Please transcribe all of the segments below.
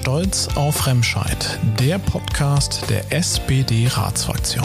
Stolz auf Remscheid, der Podcast der SPD-Ratsfraktion.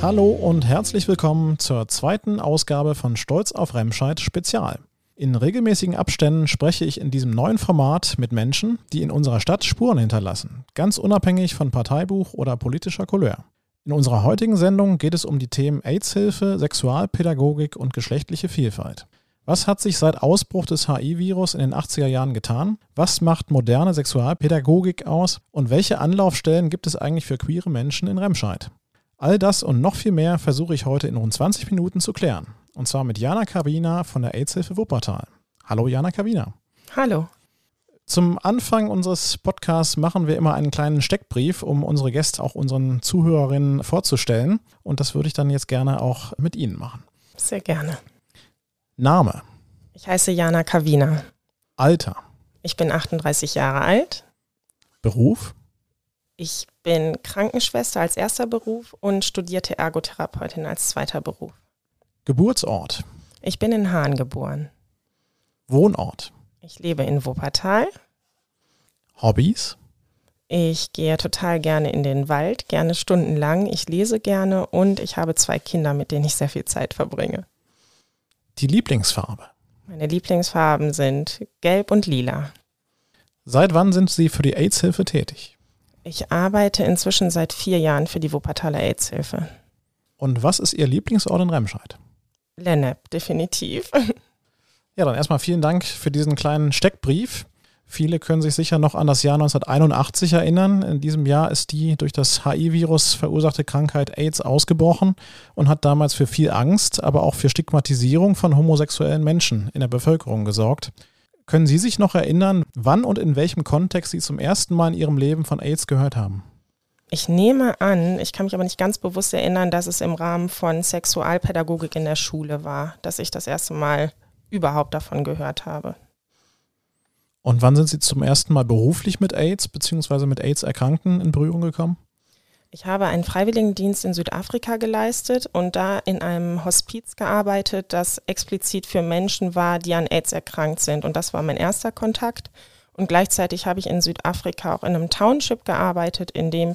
Hallo und herzlich willkommen zur zweiten Ausgabe von Stolz auf Remscheid Spezial. In regelmäßigen Abständen spreche ich in diesem neuen Format mit Menschen, die in unserer Stadt Spuren hinterlassen, ganz unabhängig von Parteibuch oder politischer Couleur. In unserer heutigen Sendung geht es um die Themen AIDS-Hilfe, Sexualpädagogik und geschlechtliche Vielfalt. Was hat sich seit Ausbruch des HIV-Virus in den 80er Jahren getan? Was macht moderne Sexualpädagogik aus? Und welche Anlaufstellen gibt es eigentlich für queere Menschen in Remscheid? All das und noch viel mehr versuche ich heute in rund 20 Minuten zu klären. Und zwar mit Jana Kavina von der AIDS-Hilfe Wuppertal. Hallo Jana Kavina. Hallo. Zum Anfang unseres Podcasts machen wir immer einen kleinen Steckbrief, um unsere Gäste auch unseren Zuhörerinnen vorzustellen. Und das würde ich dann jetzt gerne auch mit Ihnen machen. Sehr gerne. Name. Ich heiße Jana Kavina. Alter. Ich bin 38 Jahre alt. Beruf. Ich bin Krankenschwester als erster Beruf und studierte Ergotherapeutin als zweiter Beruf. Geburtsort. Ich bin in Hahn geboren. Wohnort. Ich lebe in Wuppertal. Hobbys. Ich gehe total gerne in den Wald, gerne stundenlang. Ich lese gerne und ich habe zwei Kinder, mit denen ich sehr viel Zeit verbringe. Die Lieblingsfarbe. Meine Lieblingsfarben sind gelb und lila. Seit wann sind Sie für die AIDS-Hilfe tätig? Ich arbeite inzwischen seit vier Jahren für die Wuppertaler AIDS-Hilfe. Und was ist Ihr Lieblingsort in Remscheid? Lennep, definitiv. Ja, dann erstmal vielen Dank für diesen kleinen Steckbrief. Viele können sich sicher noch an das Jahr 1981 erinnern. In diesem Jahr ist die durch das HIV-Virus verursachte Krankheit AIDS ausgebrochen und hat damals für viel Angst, aber auch für Stigmatisierung von homosexuellen Menschen in der Bevölkerung gesorgt. Können Sie sich noch erinnern, wann und in welchem Kontext Sie zum ersten Mal in Ihrem Leben von AIDS gehört haben? Ich nehme an, ich kann mich aber nicht ganz bewusst erinnern, dass es im Rahmen von Sexualpädagogik in der Schule war, dass ich das erste Mal überhaupt davon gehört habe. Und wann sind Sie zum ersten Mal beruflich mit AIDS bzw. mit AIDS-Erkrankten in Berührung gekommen? Ich habe einen Freiwilligendienst in Südafrika geleistet und da in einem Hospiz gearbeitet, das explizit für Menschen war, die an AIDS erkrankt sind. Und das war mein erster Kontakt. Und gleichzeitig habe ich in Südafrika auch in einem Township gearbeitet, in dem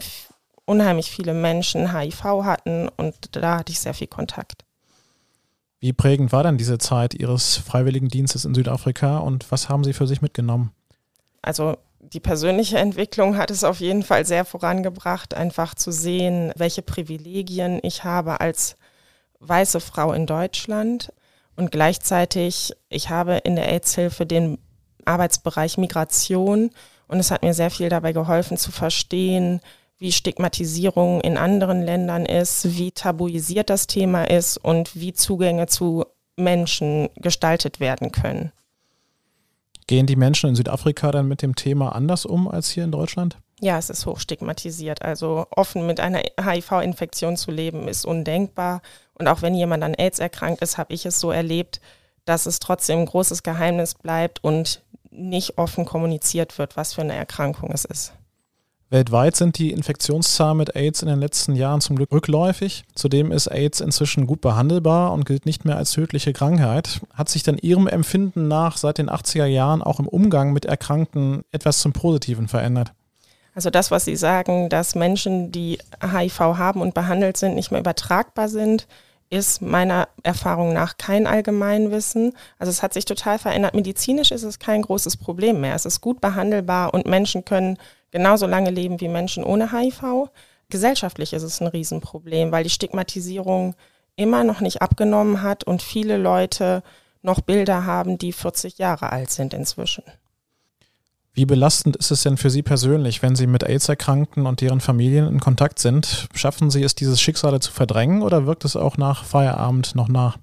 unheimlich viele Menschen HIV hatten und da hatte ich sehr viel Kontakt. Wie prägend war denn diese Zeit Ihres Freiwilligendienstes in Südafrika und was haben Sie für sich mitgenommen? Also die persönliche Entwicklung hat es auf jeden Fall sehr vorangebracht, einfach zu sehen, welche Privilegien ich habe als weiße Frau in Deutschland. Und gleichzeitig, ich habe in der AIDS-Hilfe den Arbeitsbereich Migration und es hat mir sehr viel dabei geholfen zu verstehen, wie Stigmatisierung in anderen Ländern ist, wie tabuisiert das Thema ist und wie Zugänge zu Menschen gestaltet werden können. Gehen die Menschen in Südafrika dann mit dem Thema anders um als hier in Deutschland? Ja, es ist hochstigmatisiert. Also offen mit einer HIV-Infektion zu leben ist undenkbar. Und auch wenn jemand an AIDS erkrankt ist, habe ich es so erlebt, dass es trotzdem ein großes Geheimnis bleibt und nicht offen kommuniziert wird, was für eine Erkrankung es ist. Weltweit sind die Infektionszahlen mit AIDS in den letzten Jahren zum Glück rückläufig. Zudem ist AIDS inzwischen gut behandelbar und gilt nicht mehr als tödliche Krankheit. Hat sich denn Ihrem Empfinden nach seit den 80er Jahren auch im Umgang mit Erkrankten etwas zum Positiven verändert? Also das, was Sie sagen, dass Menschen, die HIV haben und behandelt sind, nicht mehr übertragbar sind, ist meiner Erfahrung nach kein Allgemeinwissen. Also es hat sich total verändert. Medizinisch ist es kein großes Problem mehr. Es ist gut behandelbar und Menschen können genauso lange leben wie Menschen ohne HIV. Gesellschaftlich ist es ein Riesenproblem, weil die Stigmatisierung immer noch nicht abgenommen hat und viele Leute noch Bilder haben, die 40 Jahre alt sind inzwischen. Wie belastend ist es denn für Sie persönlich, wenn Sie mit AIDS-Erkrankten und deren Familien in Kontakt sind? Schaffen Sie es, dieses Schicksale zu verdrängen oder wirkt es auch nach Feierabend noch nach?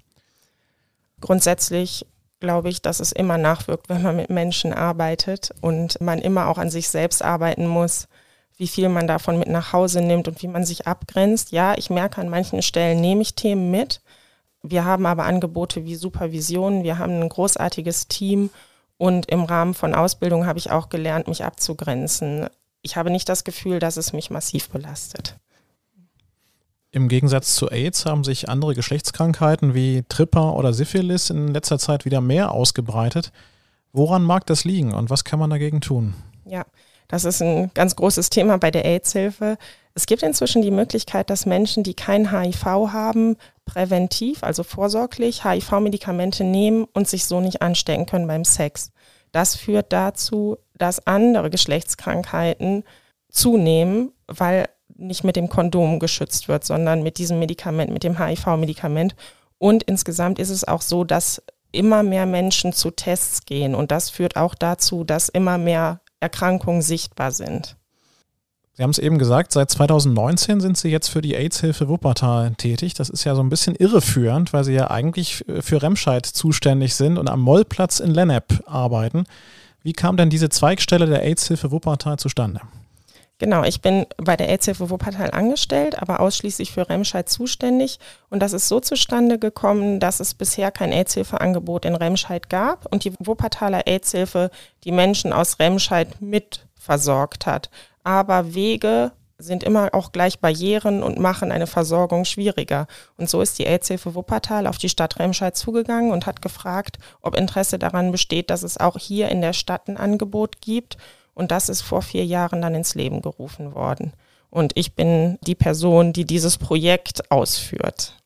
Grundsätzlich glaube ich, dass es immer nachwirkt, wenn man mit Menschen arbeitet und man immer auch an sich selbst arbeiten muss, wie viel man davon mit nach Hause nimmt und wie man sich abgrenzt. Ja, ich merke an manchen Stellen nehme ich Themen mit. Wir haben aber Angebote wie Supervision, wir haben ein großartiges Team und im Rahmen von Ausbildung habe ich auch gelernt, mich abzugrenzen. Ich habe nicht das Gefühl, dass es mich massiv belastet. Im Gegensatz zu AIDS haben sich andere Geschlechtskrankheiten wie Tripper oder Syphilis in letzter Zeit wieder mehr ausgebreitet. Woran mag das liegen und was kann man dagegen tun? Ja, das ist ein ganz großes Thema bei der AIDS-Hilfe. Es gibt inzwischen die Möglichkeit, dass Menschen, die kein HIV haben, präventiv, also vorsorglich HIV-Medikamente nehmen und sich so nicht anstecken können beim Sex. Das führt dazu, dass andere Geschlechtskrankheiten zunehmen, weil nicht mit dem Kondom geschützt wird, sondern mit diesem Medikament, mit dem HIV-Medikament. Und insgesamt ist es auch so, dass immer mehr Menschen zu Tests gehen. Und das führt auch dazu, dass immer mehr Erkrankungen sichtbar sind. Sie haben es eben gesagt, seit 2019 sind Sie jetzt für die AIDS-Hilfe Wuppertal tätig. Das ist ja so ein bisschen irreführend, weil Sie ja eigentlich für Remscheid zuständig sind und am Mollplatz in Lennep arbeiten. Wie kam denn diese Zweigstelle der AIDS-Hilfe Wuppertal zustande? Genau, ich bin bei der AIDS-Hilfe Wuppertal angestellt, aber ausschließlich für Remscheid zuständig. Und das ist so zustande gekommen, dass es bisher kein AIDS-Hilfe-Angebot in Remscheid gab und die Wuppertaler AIDS-Hilfe die Menschen aus Remscheid mit versorgt hat. Aber Wege sind immer auch gleich Barrieren und machen eine Versorgung schwieriger. Und so ist die AIDS-Hilfe Wuppertal auf die Stadt Remscheid zugegangen und hat gefragt, ob Interesse daran besteht, dass es auch hier in der Stadt ein Angebot gibt. Und das ist vor vier Jahren dann ins Leben gerufen worden. Und ich bin die Person, die dieses Projekt ausführt.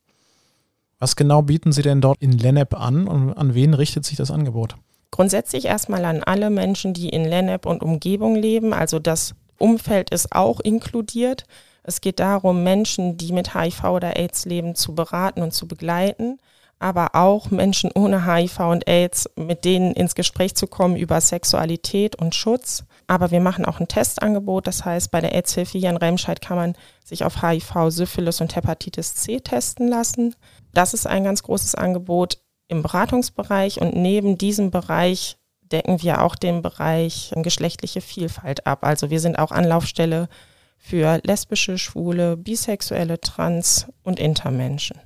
Was genau bieten Sie denn dort in Lennep an und an wen richtet sich das Angebot? Grundsätzlich erstmal an alle Menschen, die in Lennep und Umgebung leben. Also das Umfeld ist auch inkludiert. Es geht darum, Menschen, die mit HIV oder AIDS leben, zu beraten und zu begleiten aber auch Menschen ohne HIV und AIDS, mit denen ins Gespräch zu kommen über Sexualität und Schutz. Aber wir machen auch ein Testangebot. Das heißt, bei der AIDS-Hilfe hier in Remscheid kann man sich auf HIV, Syphilis und Hepatitis C testen lassen. Das ist ein ganz großes Angebot im Beratungsbereich und neben diesem Bereich decken wir auch den Bereich geschlechtliche Vielfalt ab. Also wir sind auch Anlaufstelle für lesbische, schwule, bisexuelle, trans und intermenschen.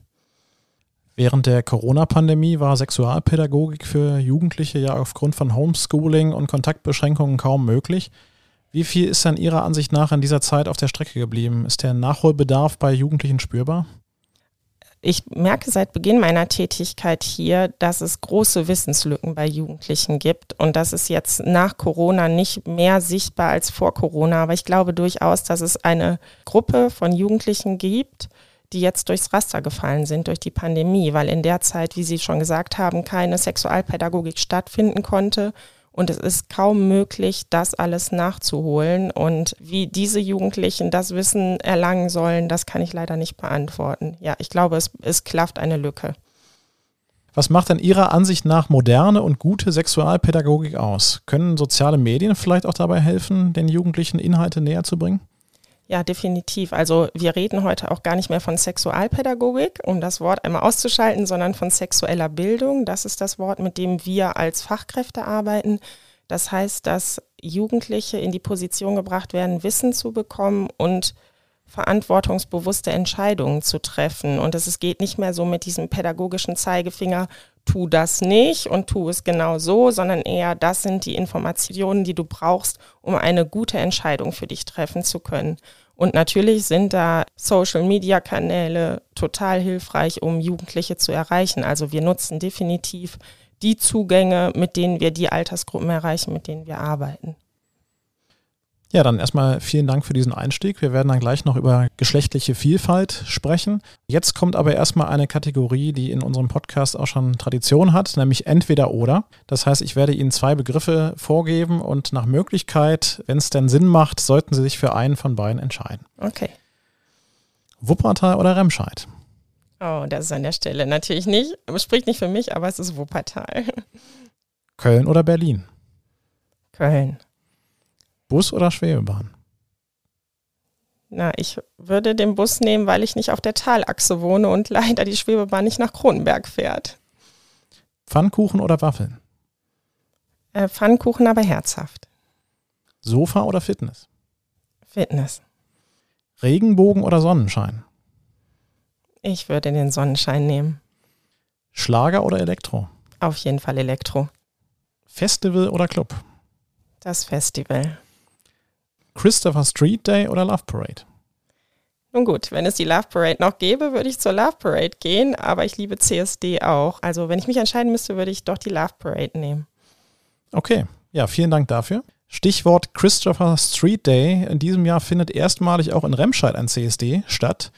Während der Corona-Pandemie war Sexualpädagogik für Jugendliche ja aufgrund von Homeschooling und Kontaktbeschränkungen kaum möglich. Wie viel ist dann Ihrer Ansicht nach in dieser Zeit auf der Strecke geblieben? Ist der Nachholbedarf bei Jugendlichen spürbar? Ich merke seit Beginn meiner Tätigkeit hier, dass es große Wissenslücken bei Jugendlichen gibt und das ist jetzt nach Corona nicht mehr sichtbar als vor Corona. Aber ich glaube durchaus, dass es eine Gruppe von Jugendlichen gibt, die jetzt durchs Raster gefallen sind durch die Pandemie, weil in der Zeit, wie Sie schon gesagt haben, keine Sexualpädagogik stattfinden konnte. Und es ist kaum möglich, das alles nachzuholen. Und wie diese Jugendlichen das Wissen erlangen sollen, das kann ich leider nicht beantworten. Ja, ich glaube, es, es klafft eine Lücke. Was macht denn Ihrer Ansicht nach moderne und gute Sexualpädagogik aus? Können soziale Medien vielleicht auch dabei helfen, den Jugendlichen Inhalte näher zu bringen? Ja, definitiv. Also wir reden heute auch gar nicht mehr von Sexualpädagogik, um das Wort einmal auszuschalten, sondern von sexueller Bildung. Das ist das Wort, mit dem wir als Fachkräfte arbeiten. Das heißt, dass Jugendliche in die Position gebracht werden, Wissen zu bekommen und verantwortungsbewusste Entscheidungen zu treffen. Und es geht nicht mehr so mit diesem pädagogischen Zeigefinger, tu das nicht und tu es genau so, sondern eher, das sind die Informationen, die du brauchst, um eine gute Entscheidung für dich treffen zu können. Und natürlich sind da Social-Media-Kanäle total hilfreich, um Jugendliche zu erreichen. Also wir nutzen definitiv die Zugänge, mit denen wir die Altersgruppen erreichen, mit denen wir arbeiten. Ja, dann erstmal vielen Dank für diesen Einstieg. Wir werden dann gleich noch über geschlechtliche Vielfalt sprechen. Jetzt kommt aber erstmal eine Kategorie, die in unserem Podcast auch schon Tradition hat, nämlich entweder oder. Das heißt, ich werde Ihnen zwei Begriffe vorgeben und nach Möglichkeit, wenn es denn Sinn macht, sollten Sie sich für einen von beiden entscheiden. Okay. Wuppertal oder Remscheid? Oh, das ist an der Stelle natürlich nicht. Spricht nicht für mich, aber es ist Wuppertal. Köln oder Berlin? Köln. Bus oder Schwebebahn? Na, ich würde den Bus nehmen, weil ich nicht auf der Talachse wohne und leider die Schwebebahn nicht nach Kronenberg fährt. Pfannkuchen oder Waffeln? Äh, Pfannkuchen, aber herzhaft. Sofa oder Fitness? Fitness. Regenbogen oder Sonnenschein? Ich würde den Sonnenschein nehmen. Schlager oder Elektro? Auf jeden Fall Elektro. Festival oder Club? Das Festival. Christopher Street Day oder Love Parade? Nun gut, wenn es die Love Parade noch gäbe, würde ich zur Love Parade gehen, aber ich liebe CSD auch. Also wenn ich mich entscheiden müsste, würde ich doch die Love Parade nehmen. Okay, ja, vielen Dank dafür. Stichwort Christopher Street Day. In diesem Jahr findet erstmalig auch in Remscheid ein CSD statt.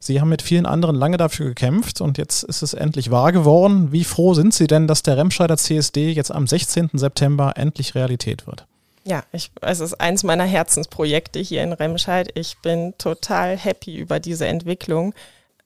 Sie haben mit vielen anderen lange dafür gekämpft und jetzt ist es endlich wahr geworden. Wie froh sind Sie denn, dass der Remscheider CSD jetzt am 16. September endlich Realität wird? Ja, ich, es ist eins meiner Herzensprojekte hier in Remscheid. Ich bin total happy über diese Entwicklung.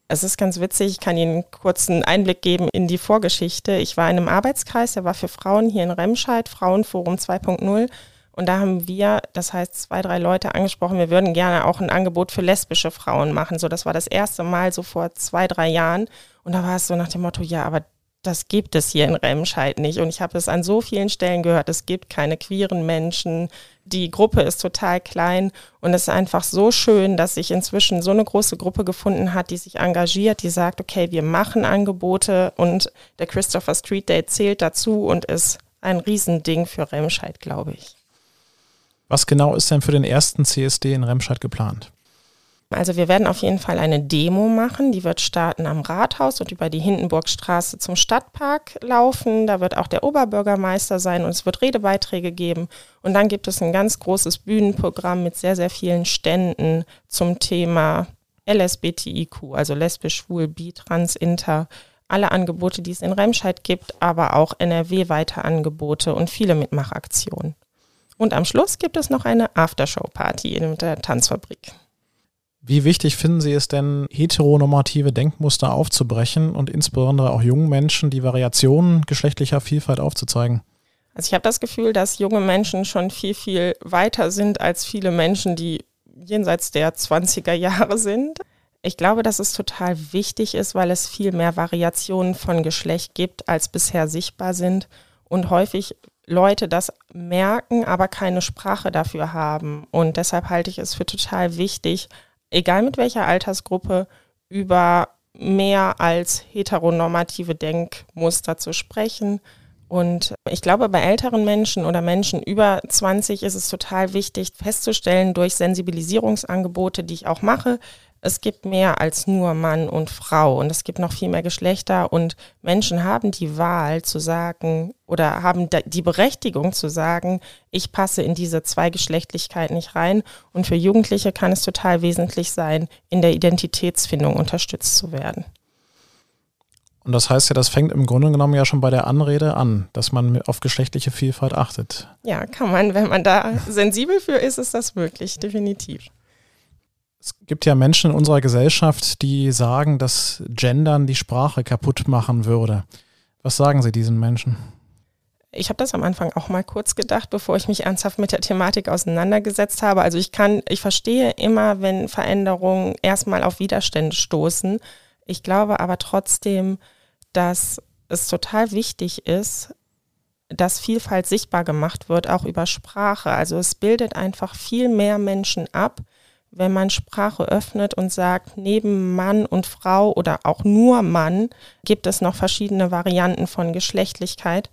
Es ist ganz witzig, ich kann Ihnen kurz einen Einblick geben in die Vorgeschichte. Ich war in einem Arbeitskreis, der war für Frauen hier in Remscheid, Frauenforum 2.0. Und da haben wir, das heißt zwei, drei Leute angesprochen, wir würden gerne auch ein Angebot für lesbische Frauen machen. So, das war das erste Mal so vor zwei, drei Jahren. Und da war es so nach dem Motto, ja, aber das gibt es hier in Remscheid nicht. Und ich habe es an so vielen Stellen gehört, es gibt keine queeren Menschen. Die Gruppe ist total klein und es ist einfach so schön, dass sich inzwischen so eine große Gruppe gefunden hat, die sich engagiert, die sagt, okay, wir machen Angebote und der Christopher Street Day zählt dazu und ist ein Riesending für Remscheid, glaube ich. Was genau ist denn für den ersten CSD in Remscheid geplant? Also wir werden auf jeden Fall eine Demo machen, die wird starten am Rathaus und über die Hindenburgstraße zum Stadtpark laufen. Da wird auch der Oberbürgermeister sein und es wird Redebeiträge geben. Und dann gibt es ein ganz großes Bühnenprogramm mit sehr, sehr vielen Ständen zum Thema LSBTIQ, also lesbisch, schwul, bi, trans, inter. Alle Angebote, die es in Remscheid gibt, aber auch NRW-weite Angebote und viele Mitmachaktionen. Und am Schluss gibt es noch eine Aftershow-Party in der Tanzfabrik. Wie wichtig finden Sie es denn, heteronormative Denkmuster aufzubrechen und insbesondere auch jungen Menschen die Variationen geschlechtlicher Vielfalt aufzuzeigen? Also ich habe das Gefühl, dass junge Menschen schon viel, viel weiter sind als viele Menschen, die jenseits der 20er Jahre sind. Ich glaube, dass es total wichtig ist, weil es viel mehr Variationen von Geschlecht gibt, als bisher sichtbar sind. Und häufig Leute das merken, aber keine Sprache dafür haben. Und deshalb halte ich es für total wichtig, egal mit welcher Altersgruppe, über mehr als heteronormative Denkmuster zu sprechen. Und ich glaube, bei älteren Menschen oder Menschen über 20 ist es total wichtig festzustellen durch Sensibilisierungsangebote, die ich auch mache, es gibt mehr als nur Mann und Frau und es gibt noch viel mehr Geschlechter und Menschen haben die Wahl zu sagen oder haben die Berechtigung zu sagen, ich passe in diese Zweigeschlechtlichkeit nicht rein und für Jugendliche kann es total wesentlich sein, in der Identitätsfindung unterstützt zu werden. Und das heißt ja, das fängt im Grunde genommen ja schon bei der Anrede an, dass man auf geschlechtliche Vielfalt achtet. Ja, kann man, wenn man da sensibel für ist, ist das möglich, definitiv. Es gibt ja Menschen in unserer Gesellschaft, die sagen, dass Gendern die Sprache kaputt machen würde. Was sagen Sie diesen Menschen? Ich habe das am Anfang auch mal kurz gedacht, bevor ich mich ernsthaft mit der Thematik auseinandergesetzt habe. Also ich kann, ich verstehe immer, wenn Veränderungen erstmal auf Widerstände stoßen. Ich glaube aber trotzdem, dass es total wichtig ist, dass Vielfalt sichtbar gemacht wird, auch über Sprache. Also es bildet einfach viel mehr Menschen ab, wenn man Sprache öffnet und sagt, neben Mann und Frau oder auch nur Mann gibt es noch verschiedene Varianten von Geschlechtlichkeit.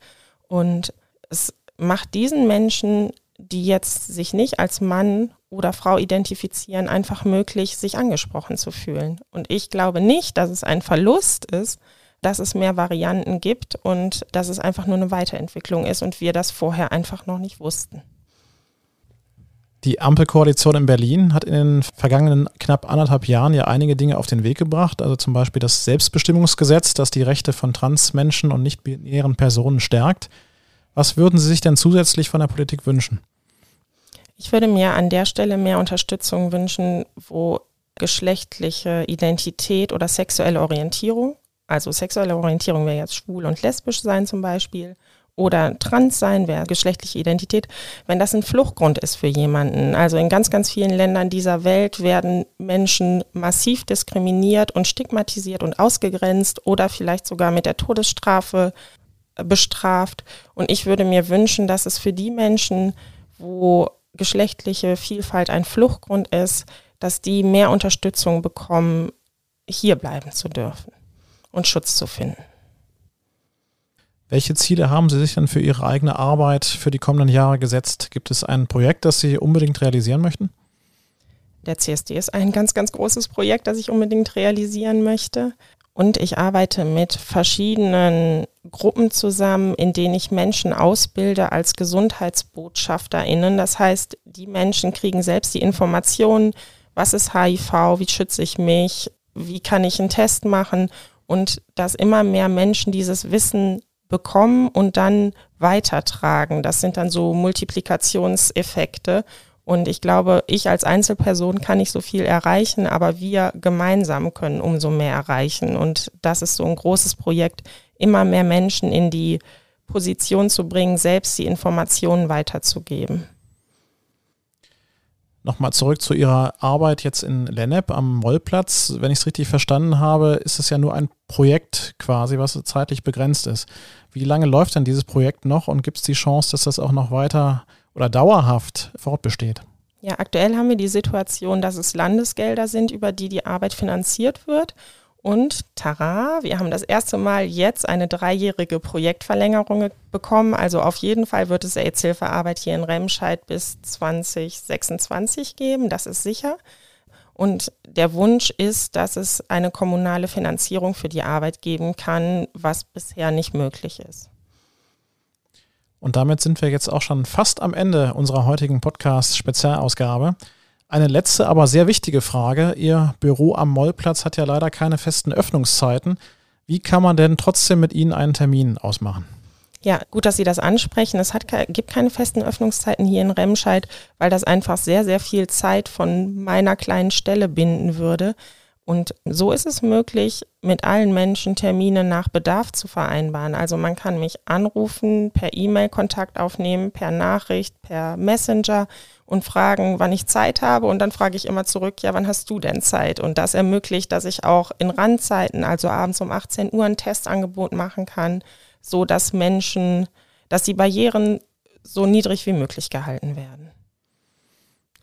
Und es macht diesen Menschen, die jetzt sich nicht als Mann oder Frau identifizieren, einfach möglich, sich angesprochen zu fühlen. Und ich glaube nicht, dass es ein Verlust ist, dass es mehr Varianten gibt und dass es einfach nur eine Weiterentwicklung ist und wir das vorher einfach noch nicht wussten. Die Ampelkoalition in Berlin hat in den vergangenen knapp anderthalb Jahren ja einige Dinge auf den Weg gebracht, also zum Beispiel das Selbstbestimmungsgesetz, das die Rechte von Transmenschen und nicht-binären Personen stärkt. Was würden Sie sich denn zusätzlich von der Politik wünschen? Ich würde mir an der Stelle mehr Unterstützung wünschen, wo geschlechtliche Identität oder sexuelle Orientierung, also sexuelle Orientierung wäre jetzt schwul und lesbisch sein zum Beispiel, oder trans sein, wer geschlechtliche Identität, wenn das ein Fluchtgrund ist für jemanden. Also in ganz, ganz vielen Ländern dieser Welt werden Menschen massiv diskriminiert und stigmatisiert und ausgegrenzt oder vielleicht sogar mit der Todesstrafe äh, bestraft. Und ich würde mir wünschen, dass es für die Menschen, wo geschlechtliche Vielfalt ein Fluchtgrund ist, dass die mehr Unterstützung bekommen, hier bleiben zu dürfen und Schutz zu finden. Welche Ziele haben Sie sich denn für Ihre eigene Arbeit für die kommenden Jahre gesetzt? Gibt es ein Projekt, das Sie unbedingt realisieren möchten? Der CSD ist ein ganz, ganz großes Projekt, das ich unbedingt realisieren möchte. Und ich arbeite mit verschiedenen Gruppen zusammen, in denen ich Menschen ausbilde als GesundheitsbotschafterInnen. Das heißt, die Menschen kriegen selbst die Informationen, was ist HIV, wie schütze ich mich, wie kann ich einen Test machen und dass immer mehr Menschen dieses Wissen bekommen und dann weitertragen. Das sind dann so Multiplikationseffekte. Und ich glaube, ich als Einzelperson kann nicht so viel erreichen, aber wir gemeinsam können umso mehr erreichen. Und das ist so ein großes Projekt, immer mehr Menschen in die Position zu bringen, selbst die Informationen weiterzugeben. Nochmal zurück zu Ihrer Arbeit jetzt in Lennep am Mollplatz. Wenn ich es richtig verstanden habe, ist es ja nur ein Projekt quasi, was zeitlich begrenzt ist. Wie lange läuft denn dieses Projekt noch und gibt es die Chance, dass das auch noch weiter oder dauerhaft fortbesteht? Ja, aktuell haben wir die Situation, dass es Landesgelder sind, über die die Arbeit finanziert wird. Und tara, wir haben das erste Mal jetzt eine dreijährige Projektverlängerung bekommen. Also auf jeden Fall wird es AIDS-Hilfearbeit hier in Remscheid bis 2026 geben, das ist sicher. Und der Wunsch ist, dass es eine kommunale Finanzierung für die Arbeit geben kann, was bisher nicht möglich ist. Und damit sind wir jetzt auch schon fast am Ende unserer heutigen Podcast-Spezialausgabe. Eine letzte, aber sehr wichtige Frage. Ihr Büro am Mollplatz hat ja leider keine festen Öffnungszeiten. Wie kann man denn trotzdem mit Ihnen einen Termin ausmachen? Ja, gut, dass Sie das ansprechen. Es hat, gibt keine festen Öffnungszeiten hier in Remscheid, weil das einfach sehr, sehr viel Zeit von meiner kleinen Stelle binden würde. Und so ist es möglich, mit allen Menschen Termine nach Bedarf zu vereinbaren. Also man kann mich anrufen, per E-Mail Kontakt aufnehmen, per Nachricht, per Messenger und fragen, wann ich Zeit habe. Und dann frage ich immer zurück, ja, wann hast du denn Zeit? Und das ermöglicht, dass ich auch in Randzeiten, also abends um 18 Uhr, ein Testangebot machen kann, so dass Menschen, dass die Barrieren so niedrig wie möglich gehalten werden.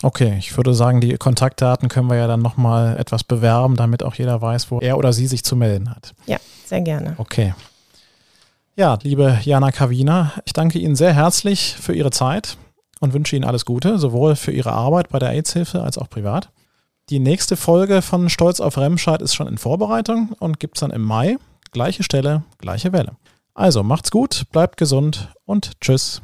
Okay, ich würde sagen, die Kontaktdaten können wir ja dann nochmal etwas bewerben, damit auch jeder weiß, wo er oder sie sich zu melden hat. Ja, sehr gerne. Okay. Ja, liebe Jana Kavina, ich danke Ihnen sehr herzlich für Ihre Zeit und wünsche Ihnen alles Gute, sowohl für Ihre Arbeit bei der AIDS-Hilfe als auch privat. Die nächste Folge von Stolz auf Remscheid ist schon in Vorbereitung und gibt es dann im Mai. Gleiche Stelle, gleiche Welle. Also macht's gut, bleibt gesund und tschüss.